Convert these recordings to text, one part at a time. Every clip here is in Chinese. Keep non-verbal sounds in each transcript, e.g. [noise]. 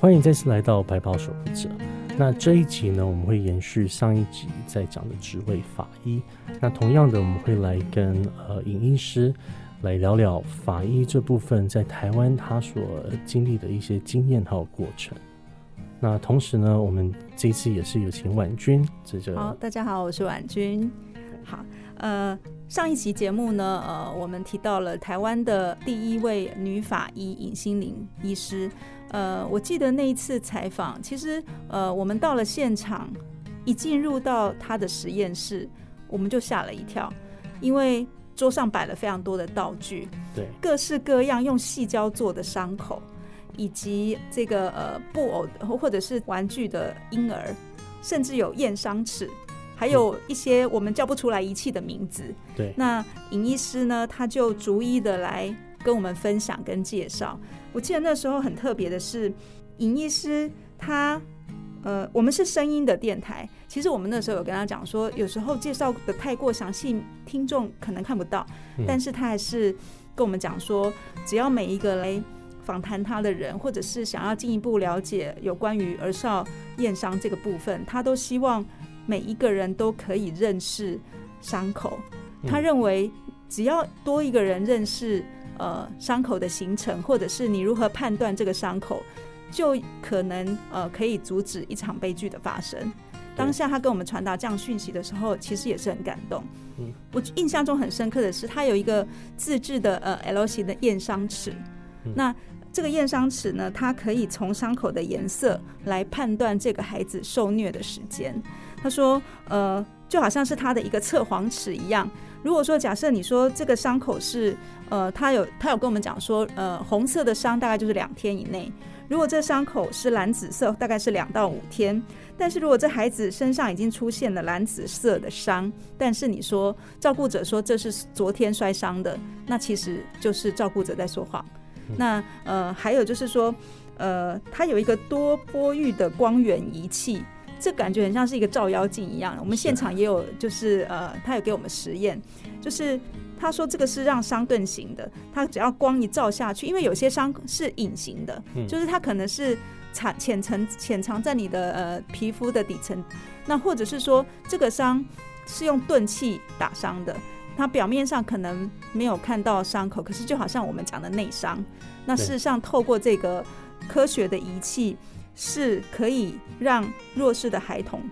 欢迎再次来到白袍守护者。那这一集呢，我们会延续上一集在讲的职位法医。那同样的，我们会来跟呃尹医师来聊聊法医这部分在台湾他所经历的一些经验还有过程。那同时呢，我们这次也是有请婉君，这个好，大家好，我是婉君。好，呃，上一期节目呢，呃，我们提到了台湾的第一位女法医尹心玲医师。呃，我记得那一次采访，其实呃，我们到了现场，一进入到他的实验室，我们就吓了一跳，因为桌上摆了非常多的道具，对，各式各样用细胶做的伤口，以及这个呃布偶或者是玩具的婴儿，甚至有验伤尺，还有一些我们叫不出来仪器的名字。对，那尹医师呢，他就逐一的来跟我们分享跟介绍。我记得那时候很特别的是，尹医师他，呃，我们是声音的电台。其实我们那时候有跟他讲说，有时候介绍的太过详细，听众可能看不到。但是他还是跟我们讲说，只要每一个来访谈他的人，或者是想要进一步了解有关于儿少验伤这个部分，他都希望每一个人都可以认识伤口。他认为，只要多一个人认识。呃，伤口的形成，或者是你如何判断这个伤口，就可能呃可以阻止一场悲剧的发生。当下他跟我们传达这样讯息的时候，其实也是很感动。嗯，我印象中很深刻的是，他有一个自制的呃 L 型的验伤尺。那这个验伤尺呢，它可以从伤口的颜色来判断这个孩子受虐的时间。他说，呃，就好像是他的一个测谎尺一样。如果说假设你说这个伤口是，呃，他有他有跟我们讲说，呃，红色的伤大概就是两天以内。如果这伤口是蓝紫色，大概是两到五天。但是如果这孩子身上已经出现了蓝紫色的伤，但是你说照顾者说这是昨天摔伤的，那其实就是照顾者在说谎。那呃，还有就是说，呃，它有一个多波域的光源仪器。这感觉很像是一个照妖镜一样。我们现场也有，就是呃，他有给我们实验，就是他说这个是让伤钝形的，他只要光一照下去，因为有些伤是隐形的，就是它可能是藏浅层潜藏在你的呃皮肤的底层，那或者是说这个伤是用钝器打伤的，它表面上可能没有看到伤口，可是就好像我们讲的内伤，那事实上透过这个科学的仪器。是可以让弱势的孩童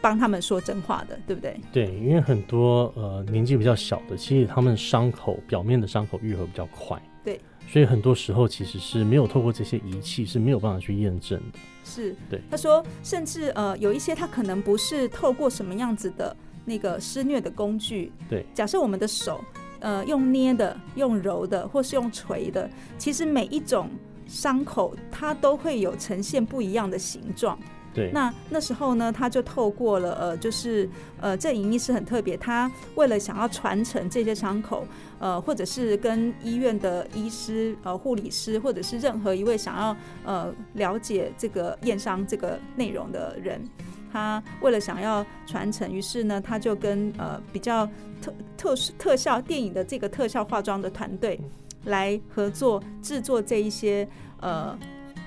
帮他们说真话的，对不对？对，因为很多呃年纪比较小的，其实他们伤口表面的伤口愈合比较快，对，所以很多时候其实是没有透过这些仪器是没有办法去验证的。是，对。他说，甚至呃有一些他可能不是透过什么样子的那个施虐的工具，对。假设我们的手呃用捏的、用揉的，或是用锤的，其实每一种。伤口它都会有呈现不一样的形状。对。那那时候呢，他就透过了呃，就是呃，这隐医师很特别，他为了想要传承这些伤口，呃，或者是跟医院的医师、呃护理师，或者是任何一位想要呃了解这个验伤这个内容的人，他为了想要传承，于是呢，他就跟呃比较特特特效电影的这个特效化妆的团队。来合作制作这一些呃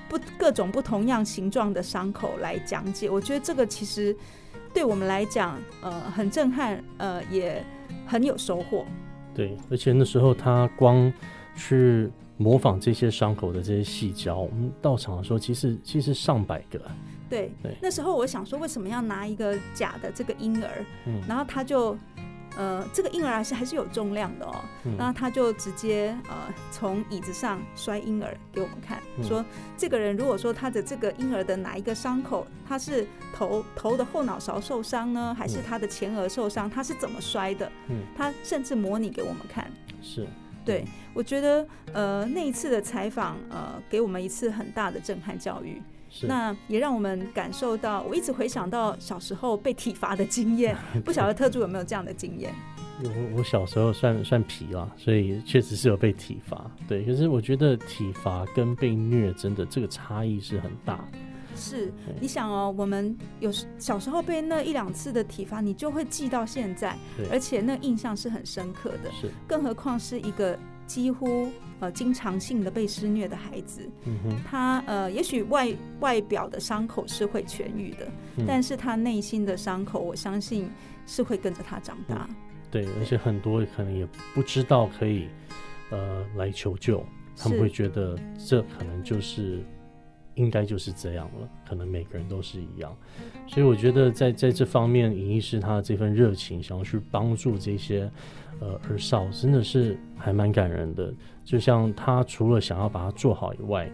不各种不同样形状的伤口来讲解，我觉得这个其实对我们来讲呃很震撼，呃也很有收获。对，而且那时候他光去模仿这些伤口的这些细胶，我们到场的时候其实其实上百个。对，那时候我想说为什么要拿一个假的这个婴儿，然后他就。呃，这个婴儿还是还是有重量的哦。那他就直接呃从椅子上摔婴儿给我们看，说这个人如果说他的这个婴儿的哪一个伤口，他是头头的后脑勺受伤呢，还是他的前额受伤，他是怎么摔的？嗯，他甚至模拟给我们看。是，对我觉得呃那一次的采访呃给我们一次很大的震撼教育。那也让我们感受到，我一直回想到小时候被体罚的经验，[laughs] 不晓得特助有没有这样的经验？我我小时候算算皮了，所以确实是有被体罚。对，可是我觉得体罚跟被虐真的这个差异是很大。是，你想哦，我们有小时候被那一两次的体罚，你就会记到现在，而且那印象是很深刻的。是，更何况是一个。几乎呃经常性的被施虐的孩子，他呃也许外外表的伤口是会痊愈的，嗯。但是他内心的伤口，我相信是会跟着他长大。对，而且很多可能也不知道可以呃来求救，他们会觉得这可能就是应该就是这样了，可能每个人都是一样，所以我觉得在在这方面，尹医师他的这份热情，想要去帮助这些呃儿少，真的是还蛮感人的。就像他除了想要把它做好以外，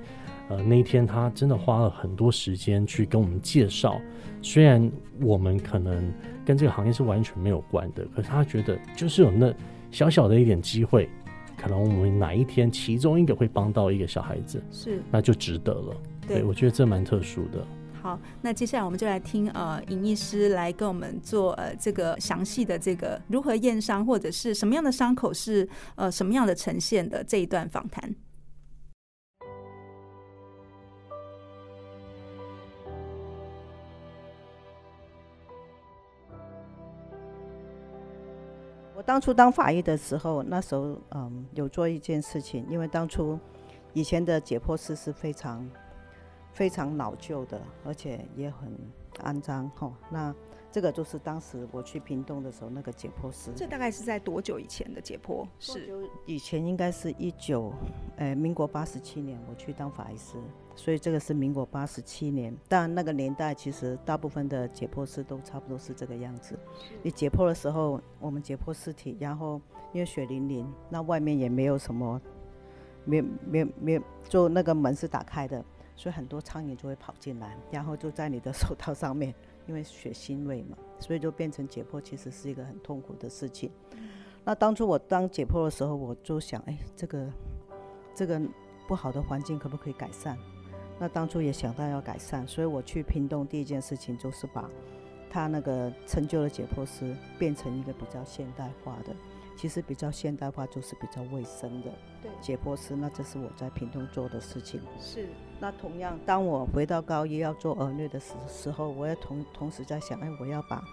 呃，那一天他真的花了很多时间去跟我们介绍，虽然我们可能跟这个行业是完全没有关的，可是他觉得就是有那小小的一点机会，可能我们哪一天其中一个会帮到一个小孩子，是那就值得了。对我觉得这蛮特殊的。好，那接下来我们就来听呃尹医师来跟我们做呃这个详细的这个如何验伤，或者是什么样的伤口是呃什么样的呈现的这一段访谈。我当初当法医的时候，那时候嗯有做一件事情，因为当初以前的解剖师是非常非常老旧的，而且也很肮脏哈。那这个就是当时我去屏东的时候，那个解剖室。这大概是在多久以前的解剖？是以前应该是一九，呃，民国八十七年我去当法医师，所以这个是民国八十七年。但那个年代其实大部分的解剖师都差不多是这个样子。你解剖的时候，我们解剖尸体，然后因为血淋淋，那外面也没有什么，没没没，就那个门是打开的，所以很多苍蝇就会跑进来，然后就在你的 [laughs] 手套上面，因为血腥味嘛，所以就变成解剖其实是一个很痛苦的事情。那当初我当解剖的时候，我就想，哎，这个这个不好的环境可不可以改善？那当初也想到要改善，所以我去屏东第一件事情就是把他那个陈旧的解剖师变成一个比较现代化的。其实比较现代化就是比较卫生的对解剖师，那这是我在屏东做的事情。是那同样，当我回到高一要做儿虐的时时候，我也同同时在想，哎，我要把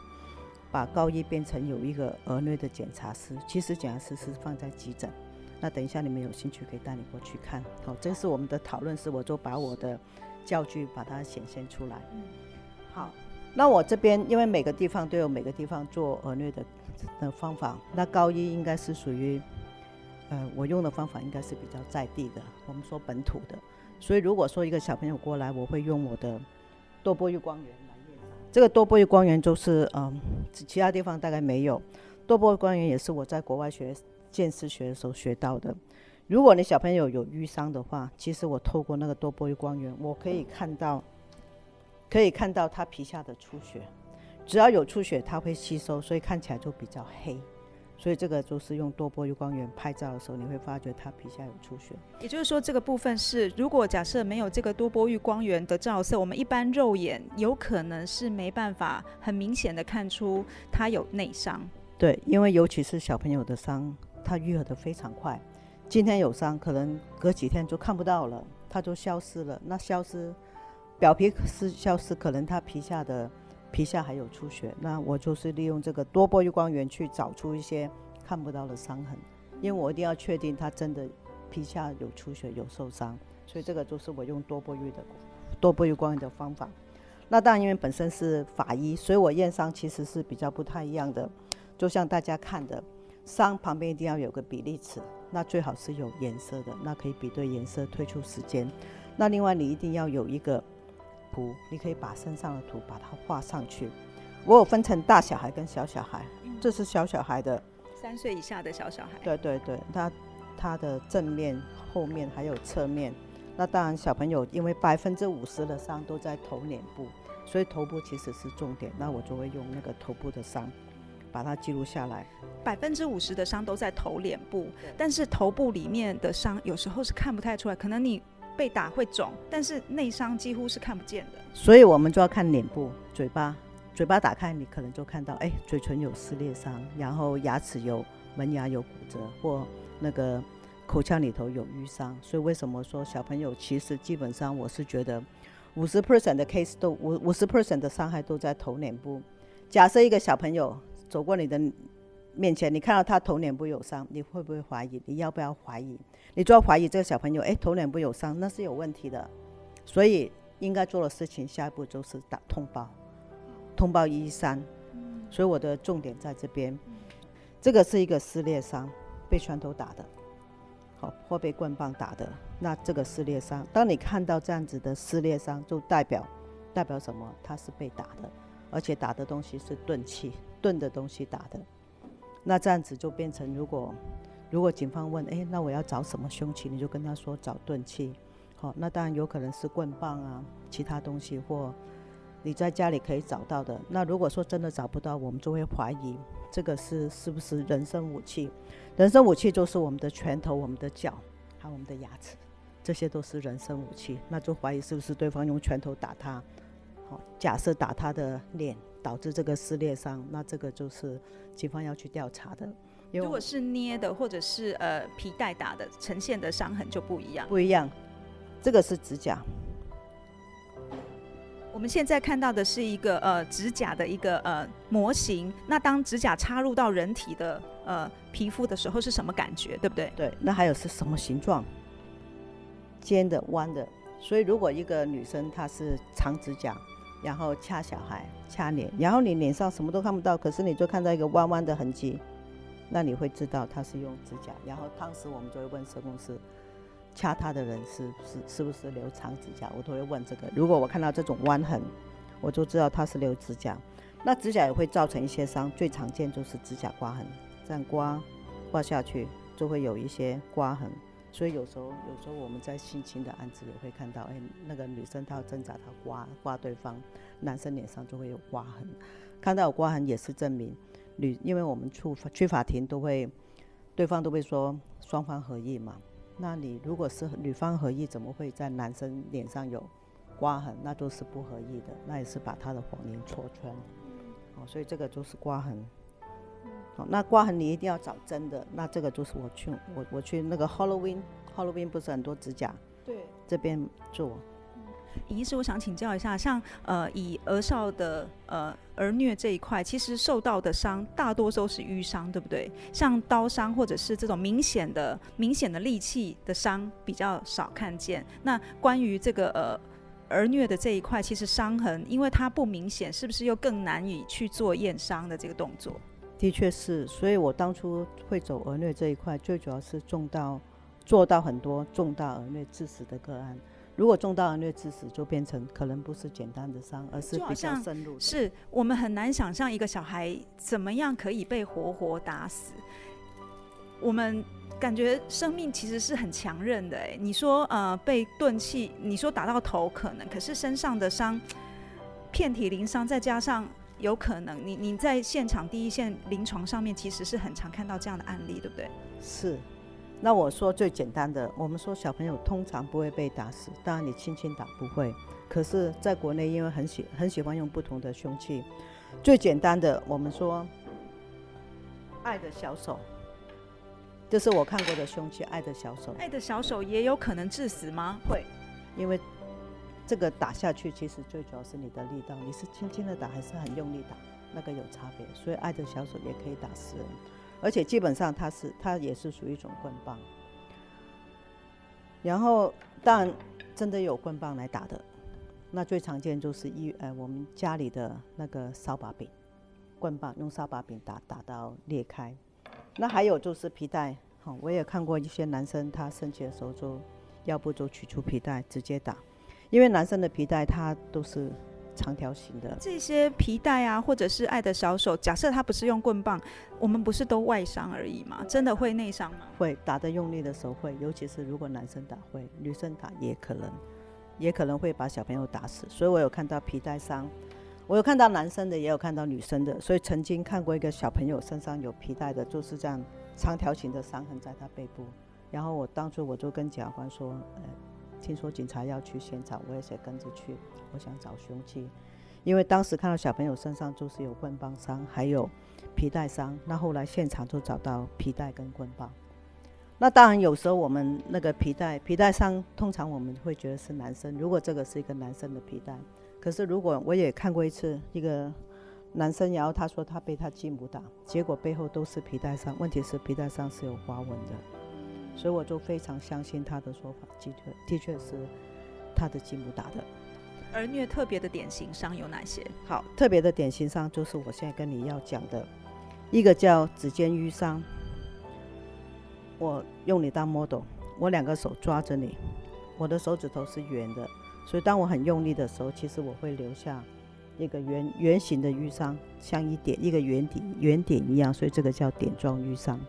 把高一变成有一个儿虐的检查师。其实检查师是放在急诊。那等一下你们有兴趣可以带你过去看。好，这是我们的讨论是，我就把我的教具把它显现出来。嗯好，那我这边因为每个地方都有每个地方做儿虐的的方法，那高一应该是属于，呃，我用的方法应该是比较在地的，我们说本土的。所以如果说一个小朋友过来，我会用我的多波玉光源来验伤。这个多波玉光源就是嗯，其他地方大概没有。多波玉光源也是我在国外学见识学的时候学到的。如果你小朋友有淤伤的话，其实我透过那个多波玉光源，我可以看到，可以看到他皮下的出血。只要有出血，它会吸收，所以看起来就比较黑。所以这个就是用多波玉光源拍照的时候，你会发觉它皮下有出血。也就是说，这个部分是，如果假设没有这个多波玉光源的照射，我们一般肉眼有可能是没办法很明显的看出它有内伤。对，因为尤其是小朋友的伤，它愈合的非常快。今天有伤，可能隔几天就看不到了，它就消失了。那消失，表皮是消失，可能它皮下的皮下还有出血。那我就是利用这个多波玉光源去找出一些看不到的伤痕，因为我一定要确定它真的皮下有出血、有受伤。所以这个就是我用多波玉的多波玉光源的方法。那当然，因为本身是法医，所以我验伤其实是比较不太一样的。就像大家看的，伤旁边一定要有个比例尺，那最好是有颜色的，那可以比对颜色推出时间。那另外你一定要有一个图，你可以把身上的图把它画上去。我有分成大小孩跟小小孩，这是小小孩的，三岁以下的小小孩，对对对，他他的正面、后面还有侧面。那当然小朋友因为百分之五十的伤都在头脸部，所以头部其实是重点，那我就会用那个头部的伤。把它记录下来。百分之五十的伤都在头脸部，但是头部里面的伤有时候是看不太出来，可能你被打会肿，但是内伤几乎是看不见的。所以我们就要看脸部、嘴巴，嘴巴打开，你可能就看到，哎，嘴唇有撕裂伤，然后牙齿有门牙有骨折，或那个口腔里头有淤伤。所以为什么说小朋友其实基本上我是觉得，五十 percent 的 case 都五五十 percent 的伤害都在头脸部。假设一个小朋友走过你的面前，你看到他头脸部有伤，你会不会怀疑？你要不要怀疑？你就要怀疑这个小朋友，哎，头脸部有伤，那是有问题的。所以应该做的事情，下一步就是打通报，通报一三。所以我的重点在这边，这个是一个撕裂伤，被拳头打的，好或被棍棒打的。那这个撕裂伤，当你看到这样子的撕裂伤，就代表代表什么？他是被打的，而且打的东西是钝器，钝的东西打的。那这样子就变成，如果如果警方问，哎，那我要找什么凶器？你就跟他说找钝器。好，那当然有可能是棍棒啊，其他东西或你在家里可以找到的。那如果说真的找不到，我们就会怀疑这个是是不是人身武器？人身武器就是我们的拳头、我们的脚，还有我们的牙齿，这些都是人身武器。那就怀疑是不是对方用拳头打他？好，假设打他的脸。导致这个撕裂伤，那这个就是警方要去调查的。如果是捏的或者是呃皮带打的，呈现的伤痕就不一样。不一样，这个是指甲。我们现在看到的是一个呃指甲的一个呃模型。那当指甲插入到人体的呃皮肤的时候，是什么感觉？对不对？对。那还有是什么形状？尖的、弯的。所以如果一个女生她是长指甲。然后掐小孩，掐脸，然后你脸上什么都看不到，可是你就看到一个弯弯的痕迹，那你会知道他是用指甲。然后当时我们就会问社工师，掐他的人是是是不是留长指甲？我都会问这个。如果我看到这种弯痕，我就知道他是留指甲。那指甲也会造成一些伤，最常见就是指甲刮痕，这样刮刮下去就会有一些刮痕。所以有时候，有时候我们在性侵的案子也会看到，哎，那个女生她要挣扎，她刮刮对方，男生脸上就会有刮痕。看到有刮痕也是证明女，因为我们出去法庭都会，对方都会说双方合意嘛。那你如果是女方合意，怎么会在男生脸上有刮痕？那都是不合意的，那也是把他的谎言戳穿。哦，所以这个就是刮痕。好，那刮痕你一定要找真的。那这个就是我去，我我去那个 Halloween，Halloween 不是很多指甲？对，这边做。尹医师，我想请教一下，像呃以儿少的呃儿虐这一块，其实受到的伤大多都是淤伤，对不对？像刀伤或者是这种明显的明显的利器的伤比较少看见。那关于这个呃儿虐的这一块，其实伤痕因为它不明显，是不是又更难以去做验伤的这个动作？的确是，所以我当初会走儿虐这一块，最主要是重到做到很多重大儿虐致死的个案。如果重大儿虐致死，就变成可能不是简单的伤，而是比较深入。是我们很难想象一个小孩怎么样可以被活活打死。我们感觉生命其实是很强韧的。哎，你说呃被钝器，你说打到头可能，可是身上的伤 [tsk] 遍体鳞伤，再加上。有可能，你你在现场第一线临床上面，其实是很常看到这样的案例，对不对？是。那我说最简单的，我们说小朋友通常不会被打死，当然你轻轻打不会。可是在国内，因为很喜很喜欢用不同的凶器，最简单的，我们说爱的小手，这是我看过的凶器，爱的小手。爱的小手也有可能致死吗？会，因为。这个打下去，其实最主要是你的力道，你是轻轻的打还是很用力打，那个有差别。所以爱的小手也可以打死人，而且基本上它是它也是属于一种棍棒。然后当然真的有棍棒来打的，那最常见就是一呃我们家里的那个扫把柄，棍棒用扫把柄打打到裂开。那还有就是皮带，好我也看过一些男生他生气的时候就要不就取出皮带直接打。因为男生的皮带它都是长条形的，这些皮带啊，或者是爱的小手，假设他不是用棍棒，我们不是都外伤而已吗？真的会内伤吗？会，打的用力的时候会，尤其是如果男生打会，女生打也可能，也可能会把小朋友打死。所以我有看到皮带伤，我有看到男生的，也有看到女生的。所以曾经看过一个小朋友身上有皮带的，就是这样长条形的伤痕在他背部。然后我当初我就跟检察官说，呃。听说警察要去现场，我也想跟着去。我想找凶器，因为当时看到小朋友身上就是有棍棒伤，还有皮带伤。那后来现场就找到皮带跟棍棒。那当然有时候我们那个皮带皮带伤，通常我们会觉得是男生。如果这个是一个男生的皮带，可是如果我也看过一次一个男生，然后他说他被他继母打，结果背后都是皮带伤，问题是皮带上是有花纹的，所以我就非常相信他的说法，的确的确是他的继母打的。儿虐特别的典型伤有哪些？好，特别的典型伤就是我现在跟你要讲的，一个叫指尖淤伤。我用你当 model，我两个手抓着你，我的手指头是圆的，所以当我很用力的时候，其实我会留下一个圆圆形的淤伤，像一点一个圆点圆点一样，所以这个叫点状淤伤，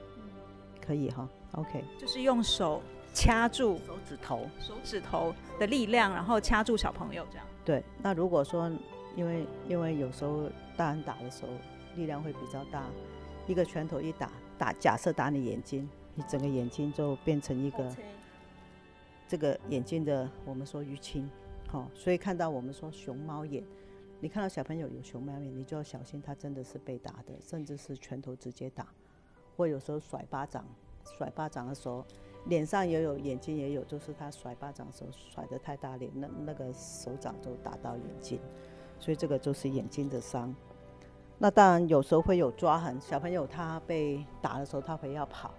可以哈，OK，就是用手掐住手指头，手指头的力量，然后掐住小朋友这样。对，那如果说因为因为有时候大人打的时候力量会比较大，一个拳头一打打，假设打你眼睛，你整个眼睛就变成一个这个眼睛的我们说淤青，好，所以看到我们说熊猫眼，你看到小朋友有熊猫眼，你就要小心，他真的是被打的，甚至是拳头直接打，或有时候甩巴掌，甩巴掌的时候。脸上也有，眼睛也有，就是他甩巴掌的时候甩得太大力，那那个手掌就打到眼睛，所以这个就是眼睛的伤。那当然有时候会有抓痕，小朋友他被打的时候他会要跑，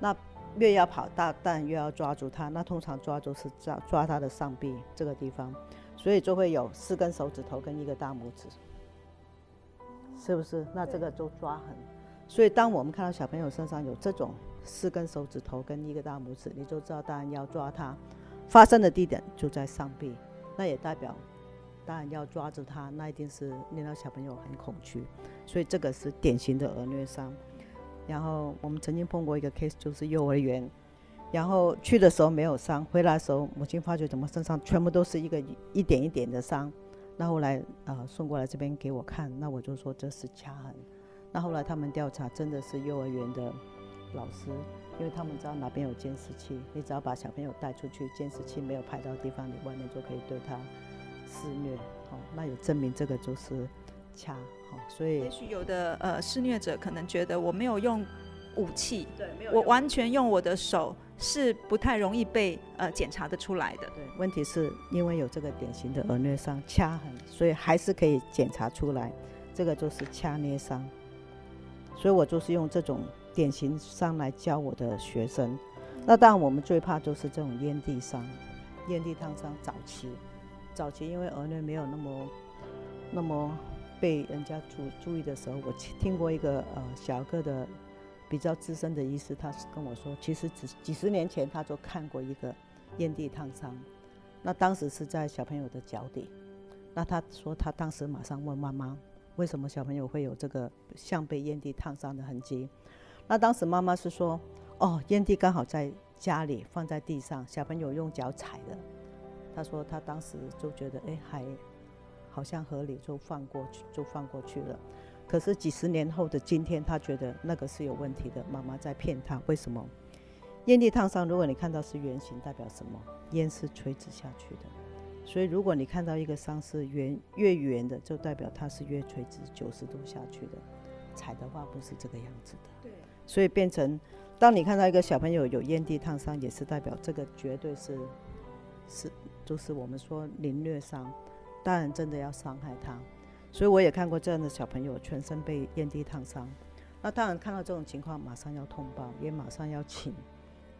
那越要跑大，但越要抓住他，那通常抓住是抓抓他的上臂这个地方，所以就会有四根手指头跟一个大拇指，是不是？那这个就抓痕。所以当我们看到小朋友身上有这种。四根手指头跟一个大拇指，你就知道当然要抓他，发生的地点就在上臂，那也代表当然要抓住他，那一定是令到小朋友很恐惧，所以这个是典型的儿虐伤。然后我们曾经碰过一个 case，就是幼儿园，然后去的时候没有伤，回来的时候母亲发觉怎么身上全部都是一个一点一点的伤，那后来啊送过来这边给我看，那我就说这是掐痕，那后来他们调查真的是幼儿园的。老师，因为他们知道哪边有监视器，你只要把小朋友带出去，监视器没有拍到地方，你外面就可以对他肆虐。好，那有证明这个就是掐。好，所以也许有的呃施虐者可能觉得我没有用武器，对，没有，我完全用我的手是不太容易被呃检查的出来的。对，问题是因为有这个典型的儿虐伤掐痕，所以还是可以检查出来，这个就是掐捏伤。所以我就是用这种。典型上来教我的学生，那当然我们最怕就是这种烟蒂伤、烟蒂烫伤。早期，早期因为儿女没有那么那么被人家注注意的时候，我听过一个呃小个的比较资深的医师，他是跟我说，其实几几十年前他就看过一个烟蒂烫伤，那当时是在小朋友的脚底，那他说他当时马上问妈妈，为什么小朋友会有这个像被烟蒂烫伤的痕迹？那当时妈妈是说，哦，烟蒂刚好在家里放在地上，小朋友用脚踩的。他说他当时就觉得，哎，还好像合理，就放过去，就放过去了。可是几十年后的今天，他觉得那个是有问题的，妈妈在骗他。为什么？烟蒂烫伤，如果你看到是圆形，代表什么？烟是垂直下去的。所以如果你看到一个伤是圆越圆的，就代表它是越垂直九十度下去的。踩的话不是这个样子的。对。所以变成，当你看到一个小朋友有烟蒂烫伤，也是代表这个绝对是，是就是我们说凌虐伤，大人真的要伤害他。所以我也看过这样的小朋友全身被烟蒂烫伤，那当然看到这种情况马上要通报，也马上要请，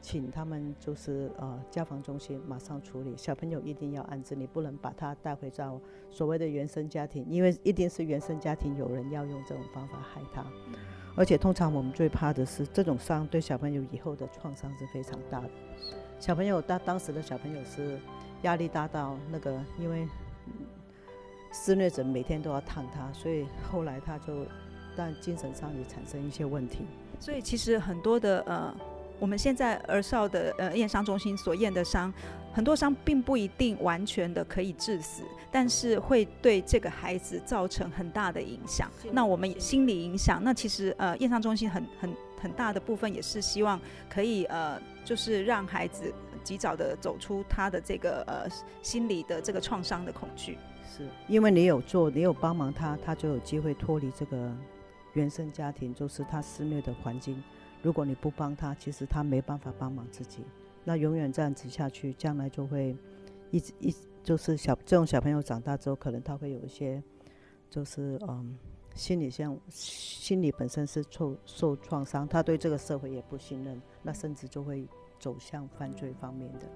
请他们就是呃家防中心马上处理。小朋友一定要安置，你不能把他带回到所谓的原生家庭，因为一定是原生家庭有人要用这种方法害他。而且通常我们最怕的是这种伤对小朋友以后的创伤是非常大的。小朋友当当时的小朋友是压力大到那个，因为施虐者每天都要烫他，所以后来他就但精神上也产生一些问题。所以其实很多的呃。我们现在儿少的呃验伤中心所验的伤，很多伤并不一定完全的可以致死，但是会对这个孩子造成很大的影响。那我们心理影响，那其实呃验伤中心很很很大的部分也是希望可以呃就是让孩子及早的走出他的这个呃心理的这个创伤的恐惧。是因为你有做，你有帮忙他，他就有机会脱离这个原生家庭，就是他施虐的环境。如果你不帮他，其实他没办法帮忙自己，那永远这样子下去，将来就会一直一就是小这种小朋友长大之后，可能他会有一些就是嗯心理像心理本身是受受创伤，他对这个社会也不信任，那甚至就会走向犯罪方面的。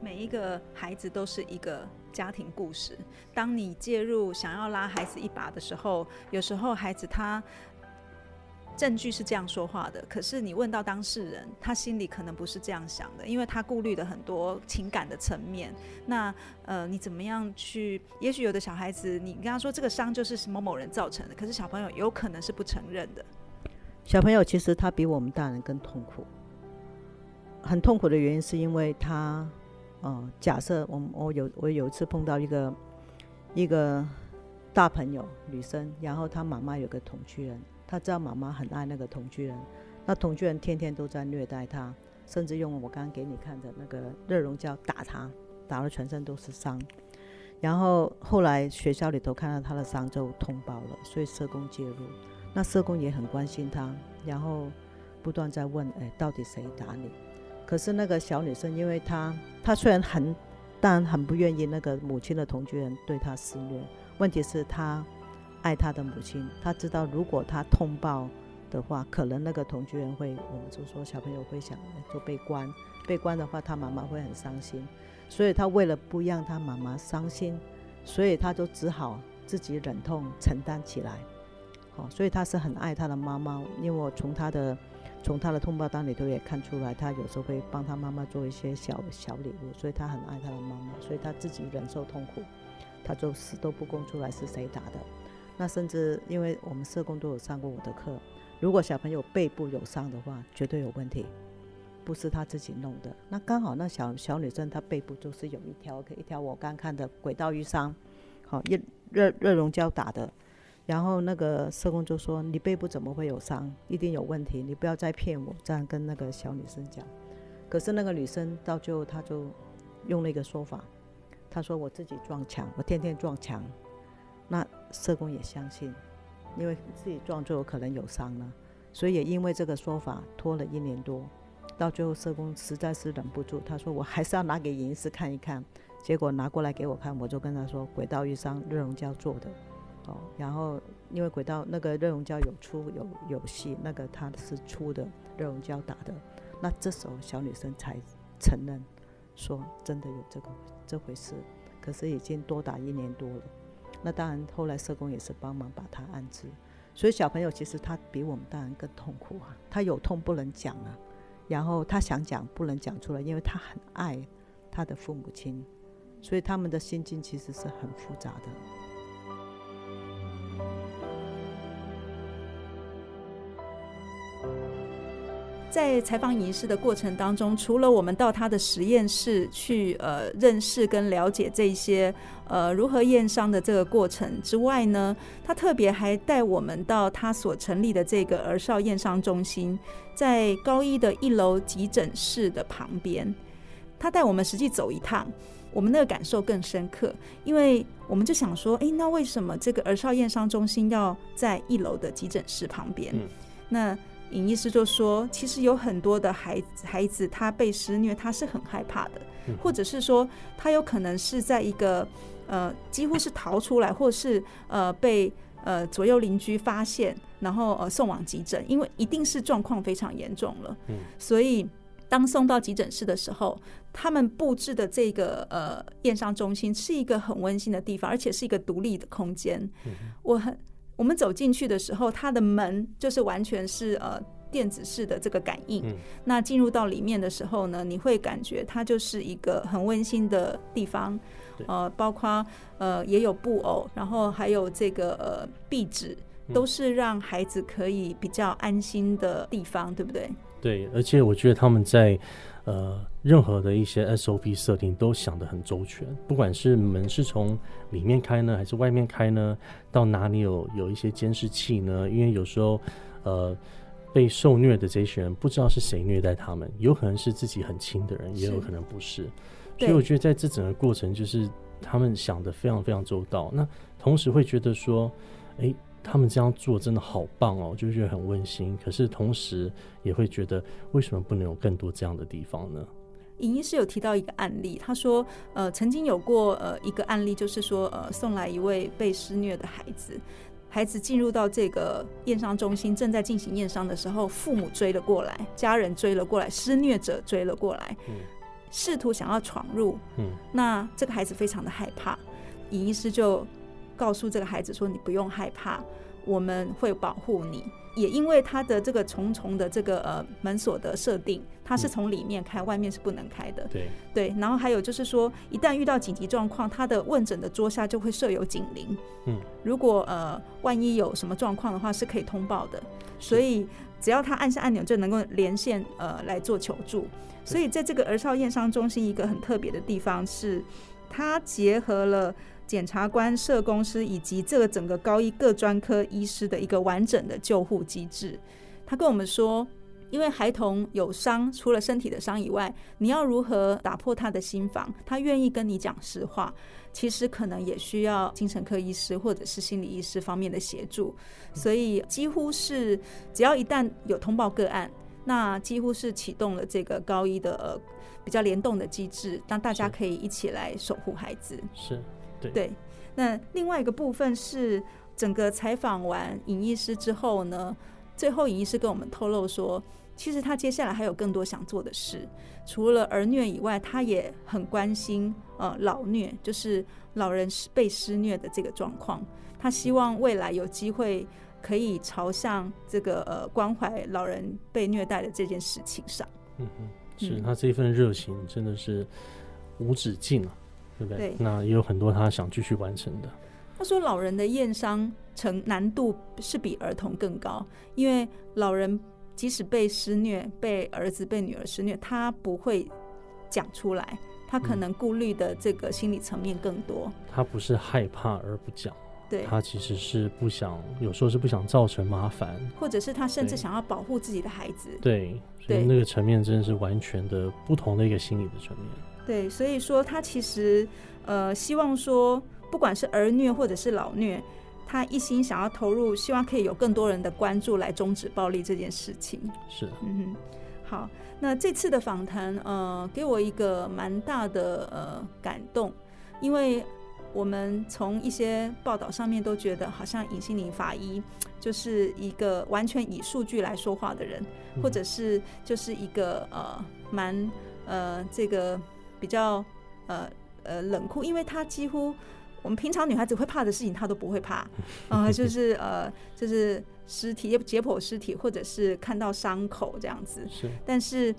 每一个孩子都是一个家庭故事。当你介入想要拉孩子一把的时候，有时候孩子他证据是这样说话的，可是你问到当事人，他心里可能不是这样想的，因为他顾虑的很多情感的层面。那呃，你怎么样去？也许有的小孩子，你跟他说这个伤就是某某人造成的，可是小朋友有可能是不承认的。小朋友其实他比我们大人更痛苦，很痛苦的原因是因为他。哦，假设我我有我有一次碰到一个一个大朋友女生，然后她妈妈有个同居人，他知道妈妈很爱那个同居人，那同居人天天都在虐待他，甚至用我刚刚给你看的那个热熔胶打他，打了全身都是伤。然后后来学校里头看到他的伤就通报了，所以社工介入，那社工也很关心他，然后不断在问，哎，到底谁打你？可是那个小女生，因为她她虽然很，但很不愿意那个母亲的同居人对她施虐。问题是她爱他的母亲，他知道如果他通报的话，可能那个同居人会，我们就说小朋友会想就被关，被关的话，他妈妈会很伤心。所以他为了不让他妈妈伤心，所以他就只好自己忍痛承担起来。好，所以他是很爱他的妈妈，因为我从他的。从他的通报单里头也看出来，他有时候会帮他妈妈做一些小小礼物，所以他很爱他的妈妈，所以他自己忍受痛苦，他就死都不供出来是谁打的。那甚至因为我们社工都有上过我的课，如果小朋友背部有伤的话，绝对有问题，不是他自己弄的。那刚好那小小女生她背部就是有一条一条我刚看的轨道淤伤，好热热热熔胶打的。然后那个社工就说：“你背部怎么会有伤？一定有问题，你不要再骗我。”这样跟那个小女生讲。可是那个女生到最后，她就用了一个说法，她说：“我自己撞墙，我天天撞墙。”那社工也相信，因为自己撞就有可能有伤了，所以也因为这个说法拖了一年多。到最后，社工实在是忍不住，他说：“我还是要拿给尹医师看一看。”结果拿过来给我看，我就跟他说：“轨道淤伤，热熔胶做的。”哦，然后因为轨道那个热熔胶有粗有有细，那个它是粗的热熔胶打的，那这时候小女生才承认说真的有这个这回事，可是已经多打一年多了。那当然后来社工也是帮忙把他安置，所以小朋友其实他比我们大人更痛苦啊，他有痛不能讲啊，然后他想讲不能讲出来，因为他很爱他的父母亲，所以他们的心境其实是很复杂的。在采访仪式的过程当中，除了我们到他的实验室去呃认识跟了解这些呃如何验伤的这个过程之外呢，他特别还带我们到他所成立的这个儿少验伤中心，在高一的一楼急诊室的旁边，他带我们实际走一趟，我们那个感受更深刻，因为我们就想说，哎，那为什么这个儿少验伤中心要在一楼的急诊室旁边？那尹医师就说，其实有很多的孩子，孩子他被施虐，他是很害怕的，或者是说他有可能是在一个呃几乎是逃出来，或是呃被呃左右邻居发现，然后呃送往急诊，因为一定是状况非常严重了。嗯，所以当送到急诊室的时候，他们布置的这个呃验伤中心是一个很温馨的地方，而且是一个独立的空间。我很。我们走进去的时候，它的门就是完全是呃电子式的这个感应。那进入到里面的时候呢，你会感觉它就是一个很温馨的地方。呃，包括呃也有布偶，然后还有这个呃壁纸，都是让孩子可以比较安心的地方，对不对？对，而且我觉得他们在。呃，任何的一些 SOP 设定都想得很周全，不管是门是从里面开呢，还是外面开呢，到哪里有有一些监视器呢？因为有时候，呃，被受虐的这些人不知道是谁虐待他们，有可能是自己很亲的人，也有可能不是。所以我觉得在这整个过程，就是他们想的非常非常周到。那同时会觉得说，哎。他们这样做真的好棒哦，就觉得很温馨。可是同时也会觉得，为什么不能有更多这样的地方呢？尹医师有提到一个案例，他说，呃，曾经有过呃一个案例，就是说，呃，送来一位被施虐的孩子，孩子进入到这个验伤中心，正在进行验伤的时候，父母追了过来，家人追了过来，施虐者追了过来，嗯试图想要闯入。嗯那这个孩子非常的害怕，尹医师就告诉这个孩子说：“你不用害怕，我们会保护你。”也因为他的这个重重的这个呃门锁的设定，它是从里面开，外面是不能开的。对，对，然后还有就是说，一旦遇到紧急状况，他的问诊的桌下就会设有警铃。嗯，如果呃万一有什么状况的话，是可以通报的。所以只要他按下按钮，就能够连线呃来做求助。所以在这个儿少验伤中心，一个很特别的地方是，它结合了检察官、社工师以及这个整个高一各专科医师的一个完整的救护机制。他跟我们说。因为孩童有伤，除了身体的伤以外，你要如何打破他的心防？他愿意跟你讲实话，其实可能也需要精神科医师或者是心理医师方面的协助。所以几乎是只要一旦有通报个案，那几乎是启动了这个高一的呃比较联动的机制，让大家可以一起来守护孩子。是，对，对，那另外一个部分是整个采访完尹医师之后呢，最后尹医师跟我们透露说，其实他接下来还有更多想做的事，除了儿虐以外，他也很关心呃老虐，就是老人施被施虐的这个状况。他希望未来有机会可以朝向这个呃关怀老人被虐待的这件事情上。嗯哼，是嗯。他这份热情真的是无止境啊，对不对？对那也有很多他想继续完成的。他说，老人的验伤成难度是比儿童更高，因为老人即使被施虐、被儿子、被女儿施虐，他不会讲出来，他可嗯能顾虑的这个心理层面更多。他不是害怕而不讲，对，他其实是不想，有时候是不想造成麻烦。或者是他甚至想要保护自己的孩子。对，所以那个层面真的是完全的不同的一个心理的层面。对，所以说他其实呃希望说，不管是儿虐或者是老虐，他一心想要投入，希望可以有更多人的关注来终止暴力这件事情。是，嗯哼，好，那这次的访谈，呃，给我一个蛮大的呃感动，因为我们从一些报道上面都觉得，好像尹心凌法医就是一个完全以数据来说话的人，或者是就是一个呃蛮呃这个比较呃呃冷酷，因为他几乎。我们平常女孩子会怕的事情，她都不会怕，啊、就是呃，就是 [laughs] 尸体解剖尸体，或者是看到伤口这样子。是但是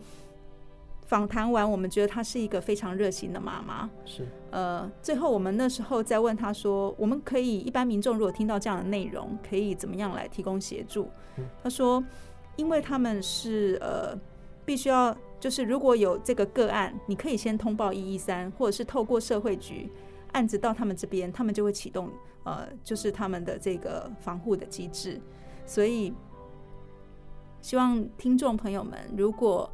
访谈完，我们觉得她是一个非常热心的妈妈。是，呃，最后我们那时候在问她说，我们可以一般民众如果听到这样的内容，可以怎么样来提供协助嗯？她说，因为他们是呃，必须要就是如果有这个个案，你可以先通报一一三，或者是透过社会局。案子到他们这边，他们就会启动呃，就是他们的这个防护的机制。所以，希望听众朋友们，如果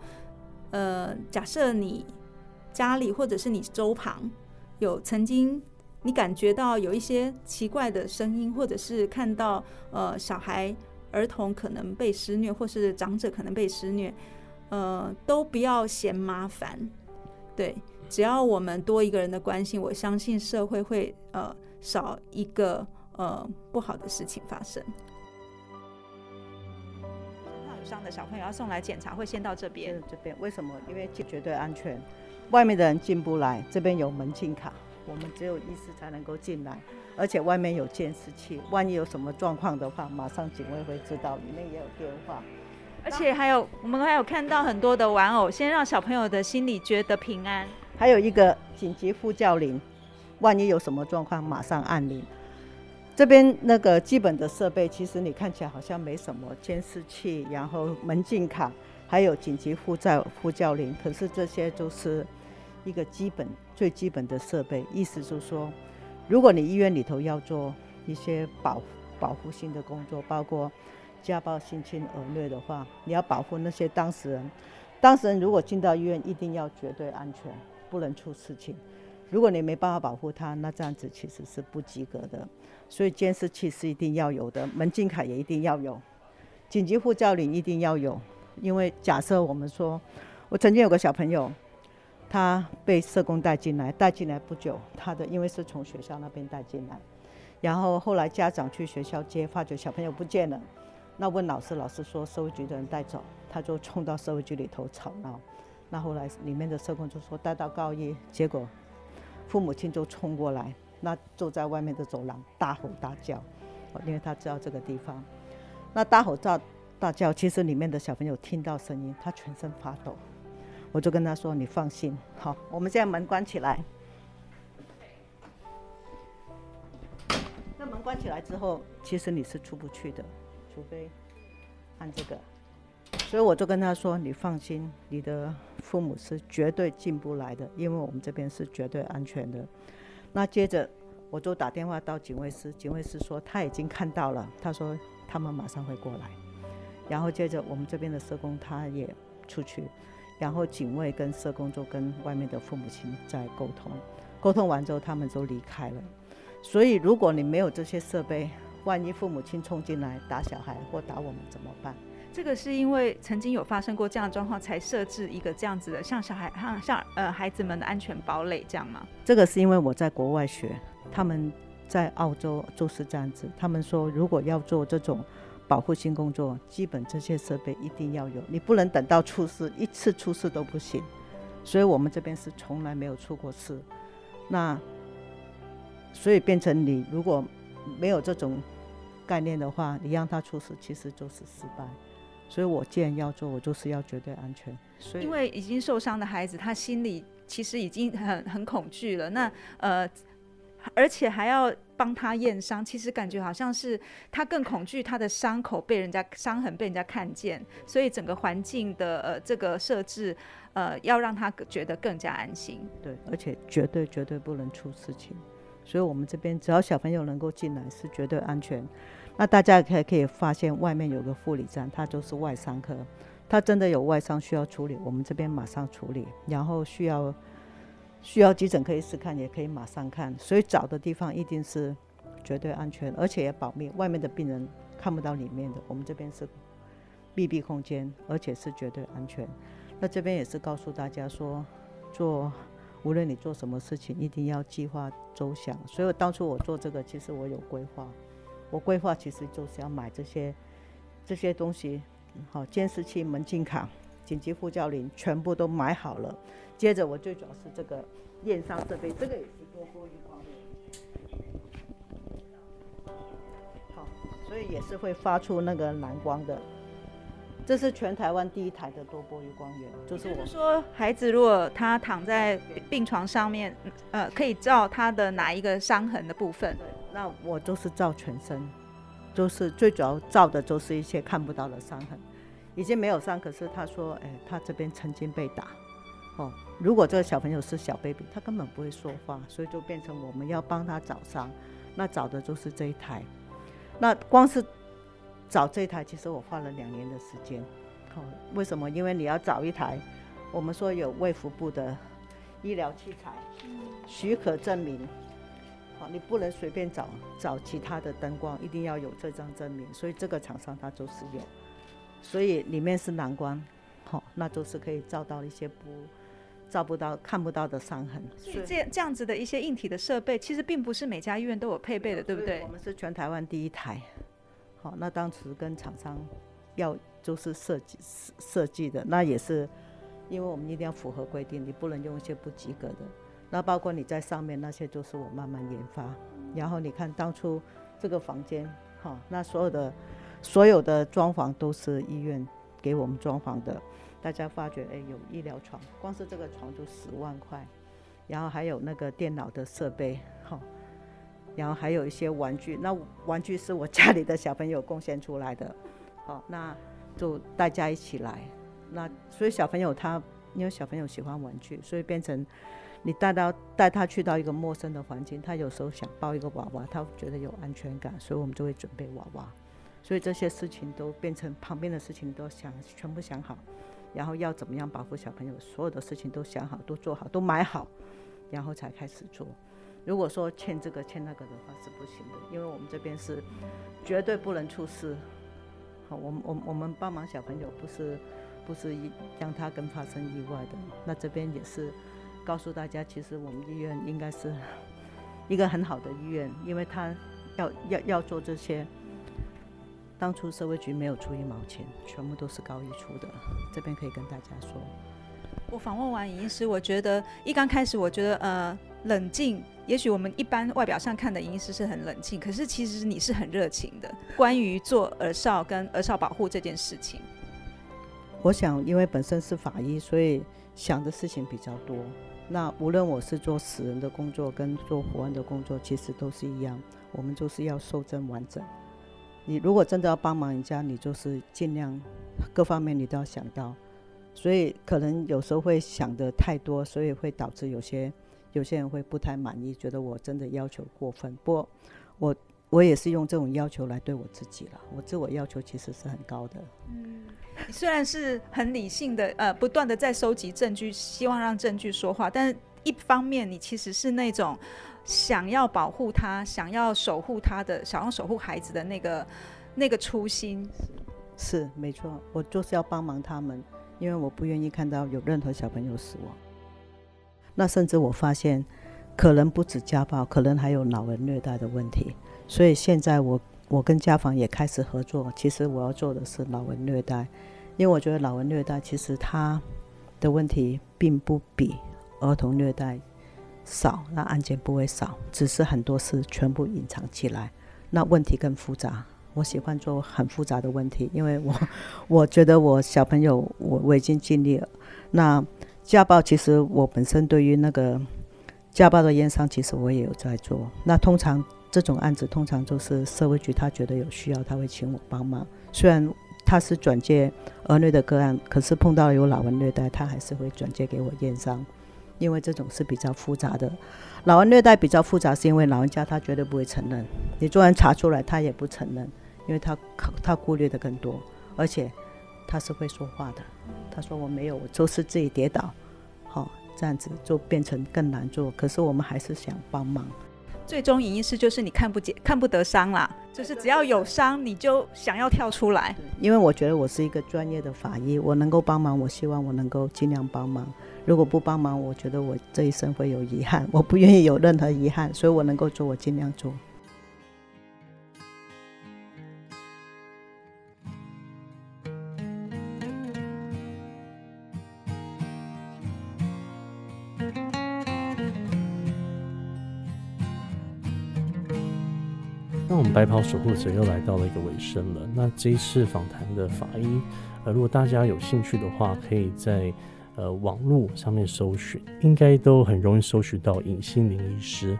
呃，假设你家里或者是你周旁有曾经你感觉到有一些奇怪的声音，或者是看到呃小孩、儿童可能被施虐，或是长者可能被施虐，呃，都不要嫌麻烦，对。只要我们多一个人的关心，我相信社会会呃少一个呃不好的事情发生。有伤的小朋友要送来检查，会先到这边。这边为什么？因为绝对安全，外面的人进不来，这边有门禁卡，我们只有医师才能够进来，而且外面有监视器，万一有什么状况的话，马上警卫会知道，里面也有电话。而且还有，我们还有看到很多的玩偶，先让小朋友的心里觉得平安。还有一个紧急呼叫铃，万一有什么状况，马上按铃。这边那个基本的设备，其实你看起来好像没什么，监视器，然后门禁卡，还有紧急呼叫呼叫铃。可是这些都是一个基本最基本的设备，意思就是说，如果你医院里头要做一些保保护性的工作，包括家暴、性侵、恶虐的话，你要保护那些当事人。当事人如果进到医院，一定要绝对安全。不能出事情。如果你没办法保护他，那这样子其实是不及格的。所以监视器是一定要有的，门禁卡也一定要有，紧急呼叫铃一定要有。因为假设我们说，我曾经有个小朋友，他被社工带进来，带进来不久，他的因为是从学校那边带进来，然后后来家长去学校接，发觉小朋友不见了，那问老师，老师说社会局的人带走，他就冲到社会局里头吵闹。那后来里面的社工就说带到高一，结果父母亲就冲过来，那坐在外面的走廊大吼大叫，因为他知道这个地方。那大吼大大叫，其实里面的小朋友听到声音，他全身发抖。我就跟他说：“你放心，好，我们现在门关起来。那门关起来之后，其实你是出不去的，除非按这个。所以我就跟他说：你放心，你的父母是绝对进不来的，因为我们这边是绝对安全的。那接着我就打电话到警卫室，警卫室说他已经看到了，他说他们马上会过来。然后接着我们这边的社工他也出去。”然后警卫跟社工就跟外面的父母亲在沟通，沟通完之后他们就离开了。所以如果你没有这些设备，万一父母亲冲进来打小孩或打我们怎么办？这个是因为曾经有发生过这样的状况，才设置一个这样子的，像小孩像像呃孩子们的安全堡垒这样吗？这个是因为我在国外学，他们在澳洲就是这样子，他们说如果要做这种。保护性工作，基本这些设备一定要有，你不能等到出事，一次出事都不行。所以我们这边是从来没有出过事。那所以变成你如果没有这种概念的话，你让他出事，其实就是失败。所以我既然要做，我就是要绝对安全。所以因为已经受伤的孩子，他心里其实已经很很恐惧了。那呃。而且还要帮他验伤，其实感觉好像是他更恐惧他的伤口被人家伤痕被人家看见，所以整个环境的呃这个设置呃要让他觉得更加安心。对，而且绝对绝对不能出事情，所以我们这边只要小朋友能够进来是绝对安全。那大家可可以发现外面有个护理站，它就是外伤科，它真的有外伤需要处理，我们这边马上处理，然后需要。需要急诊可以试看，也可以马上看，所以找的地方一定是绝对安全，而且也保密，外面的病人看不到里面的。我们这边是密闭空间，而且是绝对安全。那这边也是告诉大家说，做无论你做什么事情，一定要计划周详。所以当初我做这个，其实我有规划，我规划其实就是要买这些这些东西，好，监视器、门禁卡、紧急呼叫铃，全部都买好了。接着我最主要是这个验伤设备，这个也是多波余光的，好，所以也是会发出那个蓝光的。这是全台湾第一台的多波余光源，就是我说孩子如果他躺在病床上面，呃，可以照他的哪一个伤痕的部分？那我就是照全身，就是最主要照的就是一些看不到的伤痕，已经没有伤，可是他说，哎，他这边曾经被打。哦，如果这个小朋友是小 baby，他根本不会说话，所以就变成我们要帮他找伤，那找的就是这一台。那光是找这一台，其实我花了两年的时间。哦，为什么？因为你要找一台，我们说有卫福部的医疗器材许可证明，好，你不能随便找找其他的灯光，一定要有这张证明。所以这个厂商它就是有，所以里面是蓝光，好，那就是可以照到一些不。照不到、看不到的伤痕，所以这这样子的一些硬体的设备，其实并不是每家医院都有配备的，对不对？我们是全台湾第一台。好，那当时跟厂商要就是设计设计的，那也是因为我们一定要符合规定，你不能用一些不及格的。那包括你在上面那些，都是我慢慢研发。然后你看当初这个房间，哈，那所有的所有的装潢都是医院给我们装潢的。大家发觉，哎，有医疗床，光是这个床就十万块，然后还有那个电脑的设备，哈，然后还有一些玩具，那玩具是我家里的小朋友贡献出来的，好，那就大家一起来，那所以小朋友他，因为小朋友喜欢玩具，所以变成你带到带他去到一个陌生的环境，他有时候想抱一个娃娃，他觉得有安全感，所以我们就会准备娃娃，所以这些事情都变成旁边的事情都想全部想好。然后要怎么样保护小朋友？所有的事情都想好，都做好，都买好，然后才开始做。如果说欠这个欠那个的话是不行的，因为我们这边是绝对不能出事。好，我们我我们帮忙小朋友不是不是让他跟发生意外的。那这边也是告诉大家，其实我们医院应该是一个很好的医院，因为他要要要做这些。当初社会局没有出一毛钱，全部都是高一出的。这边可以跟大家说，我访问完尹医师，我觉得一刚开始，我觉得呃冷静。也许我们一般外表上看的尹医师是很冷静，可是其实你是很热情的。关于做儿少跟儿少保护这件事情，我想因为本身是法医，所以想的事情比较多。那无论我是做死人的工作跟做活人的工作，其实都是一样，我们就是要受证完整。你如果真的要帮忙人家，你就是尽量各方面你都要想到，所以可能有时候会想的太多，所以会导致有些有些人会不太满意，觉得我真的要求过分。不过我我也是用这种要求来对我自己了，我自我要求其实是很高的。嗯，虽然是很理性的，呃，不断的在收集证据，希望让证据说话，但是一方面你其实是那种。想要保护他，想要守护他的，想要守护孩子的那个那个初心，是没错。我就是要帮忙他们，因为我不愿意看到有任何小朋友死亡。那甚至我发现，可能不止家暴，可能还有老人虐待的问题。所以现在我我跟家访也开始合作。其实我要做的是老人虐待，因为我觉得老人虐待其实他的问题并不比儿童虐待。少，那案件不会少，只是很多事全部隐藏起来，那问题更复杂。我喜欢做很复杂的问题，因为我 [laughs] 我觉得我小朋友我我已经尽力了。那家暴其实我本身对于那个家暴的验伤，其实我也有在做。那通常这种案子通常都是社会局他觉得有需要，他会请我帮忙。虽然他是转介儿虐的个案，可是碰到有老人虐待，他还是会转介给我验伤。因为这种是比较复杂的，老人虐待比较复杂，是因为老人家他绝对不会承认，你做完查出来他也不承认，因为他他顾虑的更多，而且他是会说话的，他说我没有，我就是自己跌倒，好这样子就变成更难做，可是我们还是想帮忙。最终隐意识就是你看不见、看不得伤啦，就是只要有伤你就想要跳出来。因为我觉得我是一个专业的法医，我能够帮忙，我希望我能够尽量帮忙。如果不帮忙，我觉得我这一生会有遗憾，我不愿意有任何遗憾，所以我能够做，我尽量做。那我们白袍守护者又来到了一个尾声了。那这一次访谈的法医，呃，如果大家有兴趣的话，可以在。呃，网络上面搜寻，应该都很容易搜寻到尹心灵医师。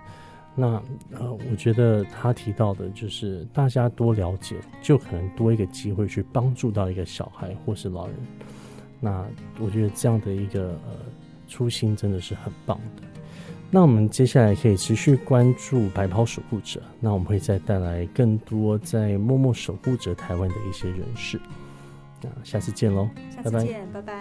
那呃，我觉得他提到的，就是大家多了解，就可能多一个机会去帮助到一个小孩或是老人。那我觉得这样的一个呃初心真的是很棒的。那我们接下来可以持续关注白袍守护者，那我们会再带来更多在默默守护着台湾的一些人士。那下次见喽，拜拜，拜拜。